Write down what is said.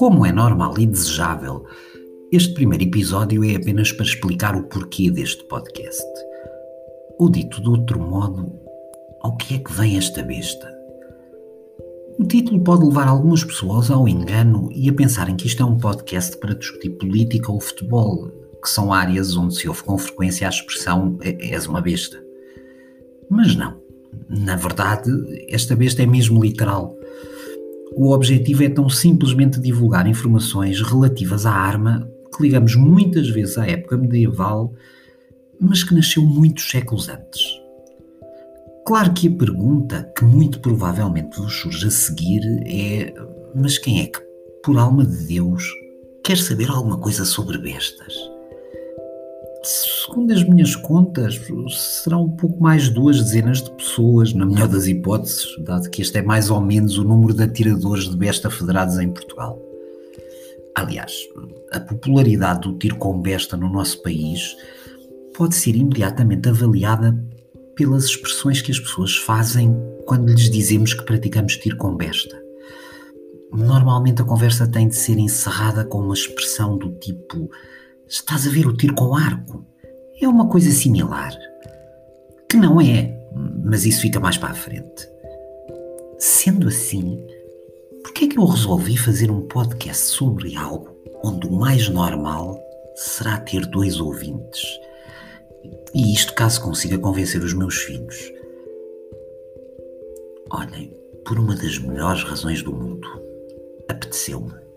Como é normal e desejável, este primeiro episódio é apenas para explicar o porquê deste podcast. Ou dito de outro modo, ao que é que vem esta besta? O título pode levar algumas pessoas ao engano e a pensarem que isto é um podcast para discutir política ou futebol, que são áreas onde se ouve com frequência a expressão és uma besta. Mas não. Na verdade, esta besta é mesmo literal. O objetivo é tão simplesmente divulgar informações relativas à arma que ligamos muitas vezes à época medieval, mas que nasceu muitos séculos antes. Claro que a pergunta que muito provavelmente vos surge a seguir é: mas quem é que, por alma de Deus, quer saber alguma coisa sobre bestas? Segundo as minhas contas, serão um pouco mais de duas dezenas de pessoas, na melhor das hipóteses, dado que este é mais ou menos o número de atiradores de besta federados em Portugal. Aliás, a popularidade do tiro com besta no nosso país pode ser imediatamente avaliada pelas expressões que as pessoas fazem quando lhes dizemos que praticamos tiro com besta. Normalmente a conversa tem de ser encerrada com uma expressão do tipo Estás a ver o tiro com arco? É uma coisa similar. Que não é, mas isso fica mais para a frente. Sendo assim, por que é que eu resolvi fazer um podcast sobre algo onde o mais normal será ter dois ouvintes? E isto caso consiga convencer os meus filhos. Olhem, por uma das melhores razões do mundo, apeteceu-me.